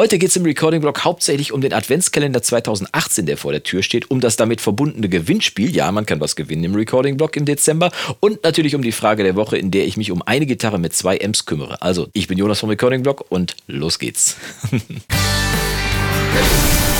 Heute geht es im Recording-Blog hauptsächlich um den Adventskalender 2018, der vor der Tür steht, um das damit verbundene Gewinnspiel. Ja, man kann was gewinnen im Recording-Blog im Dezember. Und natürlich um die Frage der Woche, in der ich mich um eine Gitarre mit zwei Amps kümmere. Also, ich bin Jonas vom Recording-Blog und los geht's.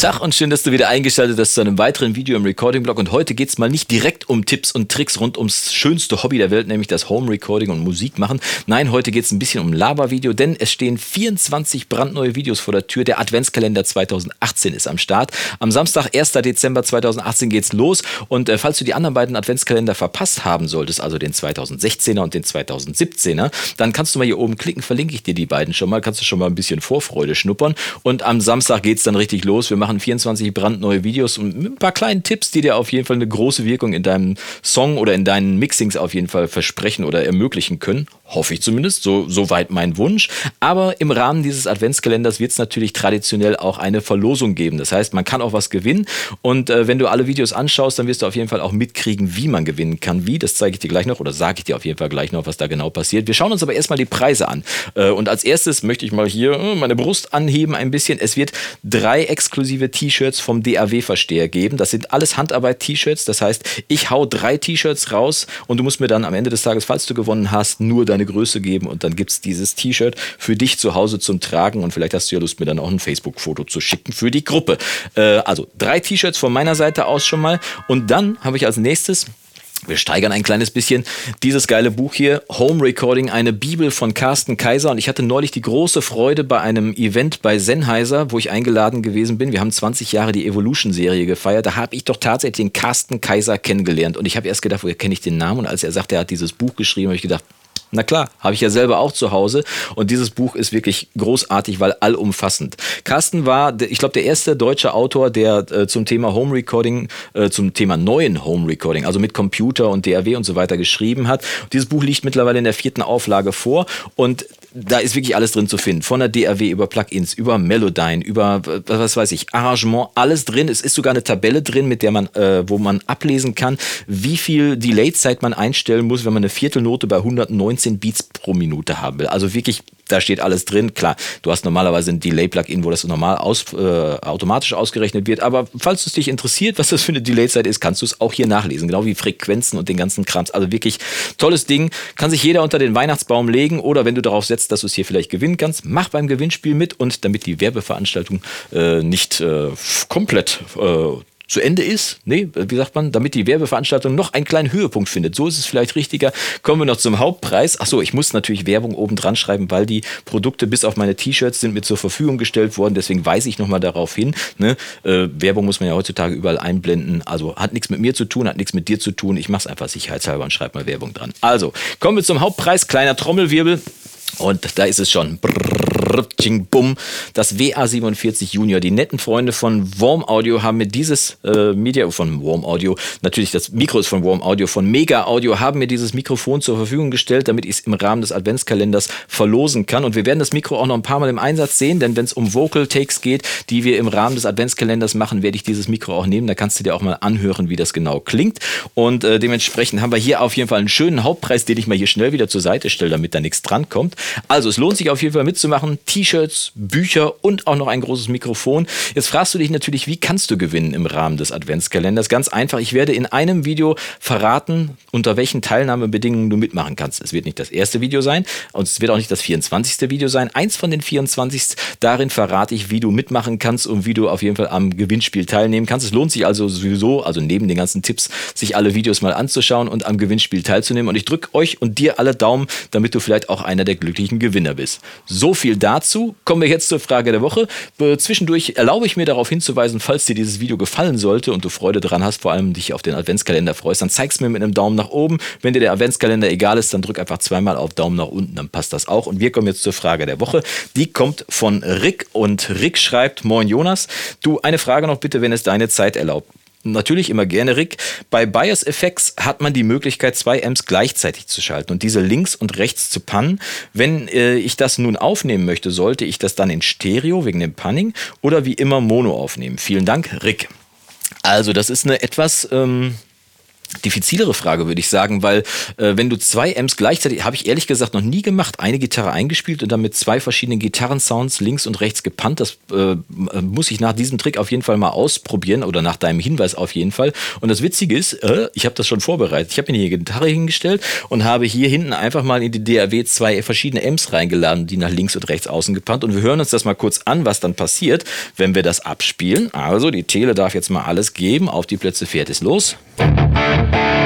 Tag und schön, dass du wieder eingeschaltet hast zu einem weiteren Video im Recording-Blog. Und heute geht es mal nicht direkt um Tipps und Tricks rund ums schönste Hobby der Welt, nämlich das Home-Recording und Musik machen. Nein, heute geht es ein bisschen um Laber-Video, denn es stehen 24 brandneue Videos vor der Tür. Der Adventskalender 2018 ist am Start. Am Samstag, 1. Dezember 2018 geht's los. Und äh, falls du die anderen beiden Adventskalender verpasst haben solltest, also den 2016er und den 2017er, dann kannst du mal hier oben klicken, verlinke ich dir die beiden schon mal, kannst du schon mal ein bisschen Vorfreude schnuppern. Und am Samstag geht es dann richtig los. Wir machen machen 24 brandneue Videos und mit ein paar kleinen Tipps, die dir auf jeden Fall eine große Wirkung in deinem Song oder in deinen Mixings auf jeden Fall versprechen oder ermöglichen können. Hoffe ich zumindest, so, so weit mein Wunsch. Aber im Rahmen dieses Adventskalenders wird es natürlich traditionell auch eine Verlosung geben. Das heißt, man kann auch was gewinnen. Und äh, wenn du alle Videos anschaust, dann wirst du auf jeden Fall auch mitkriegen, wie man gewinnen kann. Wie, das zeige ich dir gleich noch oder sage ich dir auf jeden Fall gleich noch, was da genau passiert. Wir schauen uns aber erstmal die Preise an. Äh, und als erstes möchte ich mal hier äh, meine Brust anheben ein bisschen. Es wird drei exklusive T-Shirts vom DAW-Versteher geben. Das sind alles Handarbeit-T-Shirts. Das heißt, ich hau drei T-Shirts raus und du musst mir dann am Ende des Tages, falls du gewonnen hast, nur deine deine Größe geben und dann gibt es dieses T-Shirt für dich zu Hause zum Tragen und vielleicht hast du ja Lust, mir dann auch ein Facebook-Foto zu schicken für die Gruppe. Äh, also drei T-Shirts von meiner Seite aus schon mal und dann habe ich als nächstes wir steigern ein kleines bisschen dieses geile Buch hier, Home Recording, eine Bibel von Carsten Kaiser. Und ich hatte neulich die große Freude bei einem Event bei Sennheiser, wo ich eingeladen gewesen bin. Wir haben 20 Jahre die Evolution-Serie gefeiert. Da habe ich doch tatsächlich den Carsten Kaiser kennengelernt. Und ich habe erst gedacht, woher kenne ich den Namen? Und als er sagte, er hat dieses Buch geschrieben, habe ich gedacht, na klar, habe ich ja selber auch zu Hause. Und dieses Buch ist wirklich großartig, weil allumfassend. Carsten war, ich glaube, der erste deutsche Autor, der äh, zum Thema Home Recording, äh, zum Thema neuen Home Recording, also mit Computer und DAW und so weiter geschrieben hat. Dieses Buch liegt mittlerweile in der vierten Auflage vor. Und da ist wirklich alles drin zu finden. Von der DAW über Plugins, über Melodyne, über was weiß ich, Arrangement, alles drin. Es ist sogar eine Tabelle drin, mit der man, äh, wo man ablesen kann, wie viel Delay-Zeit man einstellen muss, wenn man eine Viertelnote bei 119 Beats pro Minute haben will. Also wirklich da steht alles drin. Klar, du hast normalerweise ein Delay-Plugin, wo das normal aus, äh, automatisch ausgerechnet wird. Aber falls es dich interessiert, was das für eine Delay-Zeit ist, kannst du es auch hier nachlesen. Genau wie Frequenzen und den ganzen Krams. Also wirklich tolles Ding. Kann sich jeder unter den Weihnachtsbaum legen oder wenn du darauf setzt, dass du es hier vielleicht gewinnen kannst, mach beim Gewinnspiel mit und damit die Werbeveranstaltung äh, nicht äh, komplett äh, zu Ende ist, nee, wie sagt man, damit die Werbeveranstaltung noch einen kleinen Höhepunkt findet. So ist es vielleicht richtiger. Kommen wir noch zum Hauptpreis. Achso, ich muss natürlich Werbung oben dran schreiben, weil die Produkte bis auf meine T-Shirts sind mir zur Verfügung gestellt worden. Deswegen weise ich nochmal darauf hin. Ne? Äh, Werbung muss man ja heutzutage überall einblenden. Also hat nichts mit mir zu tun, hat nichts mit dir zu tun. Ich mache es einfach sicherheitshalber und schreibe mal Werbung dran. Also, kommen wir zum Hauptpreis. Kleiner Trommelwirbel. Und da ist es schon. Bum. Das WA47 Junior. Die netten Freunde von Warm Audio haben mir dieses äh, Media von Warm Audio, natürlich das Mikro ist von Warm Audio, von Mega Audio, haben mir dieses Mikrofon zur Verfügung gestellt, damit ich es im Rahmen des Adventskalenders verlosen kann. Und wir werden das Mikro auch noch ein paar Mal im Einsatz sehen, denn wenn es um Vocal Takes geht, die wir im Rahmen des Adventskalenders machen, werde ich dieses Mikro auch nehmen. Da kannst du dir auch mal anhören, wie das genau klingt. Und äh, dementsprechend haben wir hier auf jeden Fall einen schönen Hauptpreis, den ich mal hier schnell wieder zur Seite stelle, damit da nichts dran kommt. Also es lohnt sich auf jeden Fall mitzumachen. T-Shirts, Bücher und auch noch ein großes Mikrofon. Jetzt fragst du dich natürlich, wie kannst du gewinnen im Rahmen des Adventskalenders? Ganz einfach, ich werde in einem Video verraten, unter welchen Teilnahmebedingungen du mitmachen kannst. Es wird nicht das erste Video sein und es wird auch nicht das 24. Video sein. Eins von den 24. Darin verrate ich, wie du mitmachen kannst und wie du auf jeden Fall am Gewinnspiel teilnehmen kannst. Es lohnt sich also sowieso, also neben den ganzen Tipps, sich alle Videos mal anzuschauen und am Gewinnspiel teilzunehmen. Und ich drücke euch und dir alle Daumen, damit du vielleicht auch einer der glücklichen Gewinner bist. So viel dazu. Kommen wir jetzt zur Frage der Woche. Zwischendurch erlaube ich mir darauf hinzuweisen, falls dir dieses Video gefallen sollte und du Freude daran hast, vor allem dich auf den Adventskalender freust, dann zeig's mir mit einem Daumen nach oben. Wenn dir der Adventskalender egal ist, dann drück einfach zweimal auf Daumen nach unten, dann passt das auch. Und wir kommen jetzt zur Frage der Woche. Die kommt von Rick und Rick schreibt, Moin Jonas, du eine Frage noch bitte, wenn es deine Zeit erlaubt. Natürlich immer gerne, Rick. Bei Bias Effects hat man die Möglichkeit, zwei Amps gleichzeitig zu schalten und diese links und rechts zu pannen. Wenn äh, ich das nun aufnehmen möchte, sollte ich das dann in Stereo wegen dem Panning oder wie immer Mono aufnehmen. Vielen Dank, Rick. Also, das ist eine etwas ähm, diffizilere Frage, würde ich sagen, weil äh, wenn du zwei Amps gleichzeitig, habe ich ehrlich gesagt noch nie gemacht, eine Gitarre eingespielt und dann mit zwei verschiedenen Gitarrensounds links und rechts gepannt. Das äh, muss ich nach diesem Trick auf jeden Fall mal ausprobieren oder nach deinem Hinweis auf jeden Fall. Und das Witzige ist, äh, ich habe das schon vorbereitet. Ich habe mir hier Gitarre hingestellt und habe hier hinten einfach mal in die DAW zwei verschiedene Amps reingeladen, die nach links und rechts außen gepannt. Und wir hören uns das mal kurz an, was dann passiert, wenn wir das abspielen. Also die Tele darf jetzt mal alles geben. Auf die Plätze fährt es los. Bye.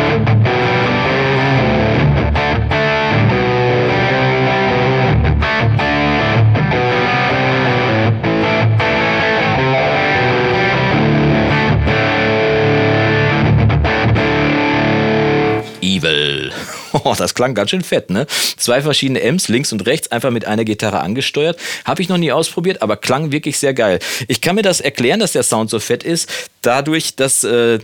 Oh, das klang ganz schön fett, ne? Zwei verschiedene Amps, links und rechts, einfach mit einer Gitarre angesteuert. Habe ich noch nie ausprobiert, aber klang wirklich sehr geil. Ich kann mir das erklären, dass der Sound so fett ist, dadurch, dass äh,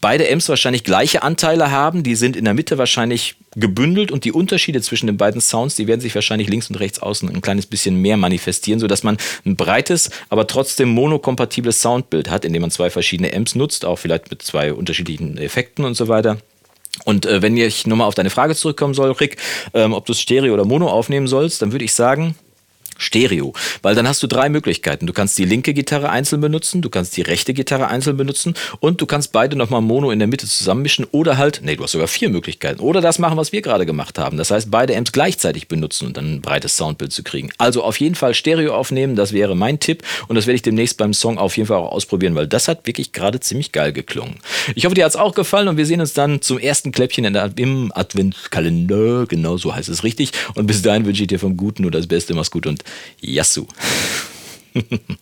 beide Amps wahrscheinlich gleiche Anteile haben. Die sind in der Mitte wahrscheinlich gebündelt und die Unterschiede zwischen den beiden Sounds, die werden sich wahrscheinlich links und rechts außen ein kleines bisschen mehr manifestieren, sodass man ein breites, aber trotzdem monokompatibles Soundbild hat, indem man zwei verschiedene Amps nutzt, auch vielleicht mit zwei unterschiedlichen Effekten und so weiter. Und äh, wenn ich nochmal auf deine Frage zurückkommen soll, Rick, ähm, ob du Stereo oder Mono aufnehmen sollst, dann würde ich sagen, Stereo, weil dann hast du drei Möglichkeiten. Du kannst die linke Gitarre einzeln benutzen, du kannst die rechte Gitarre einzeln benutzen und du kannst beide nochmal Mono in der Mitte zusammenmischen oder halt, nee, du hast sogar vier Möglichkeiten. Oder das machen, was wir gerade gemacht haben. Das heißt, beide Amps gleichzeitig benutzen und dann ein breites Soundbild zu kriegen. Also auf jeden Fall Stereo aufnehmen, das wäre mein Tipp und das werde ich demnächst beim Song auf jeden Fall auch ausprobieren, weil das hat wirklich gerade ziemlich geil geklungen. Ich hoffe, dir hat es auch gefallen und wir sehen uns dann zum ersten Kläppchen im Adventskalender, genau so heißt es richtig. Und bis dahin wünsche ich dir vom Guten nur das Beste, mach's gut und Yasu.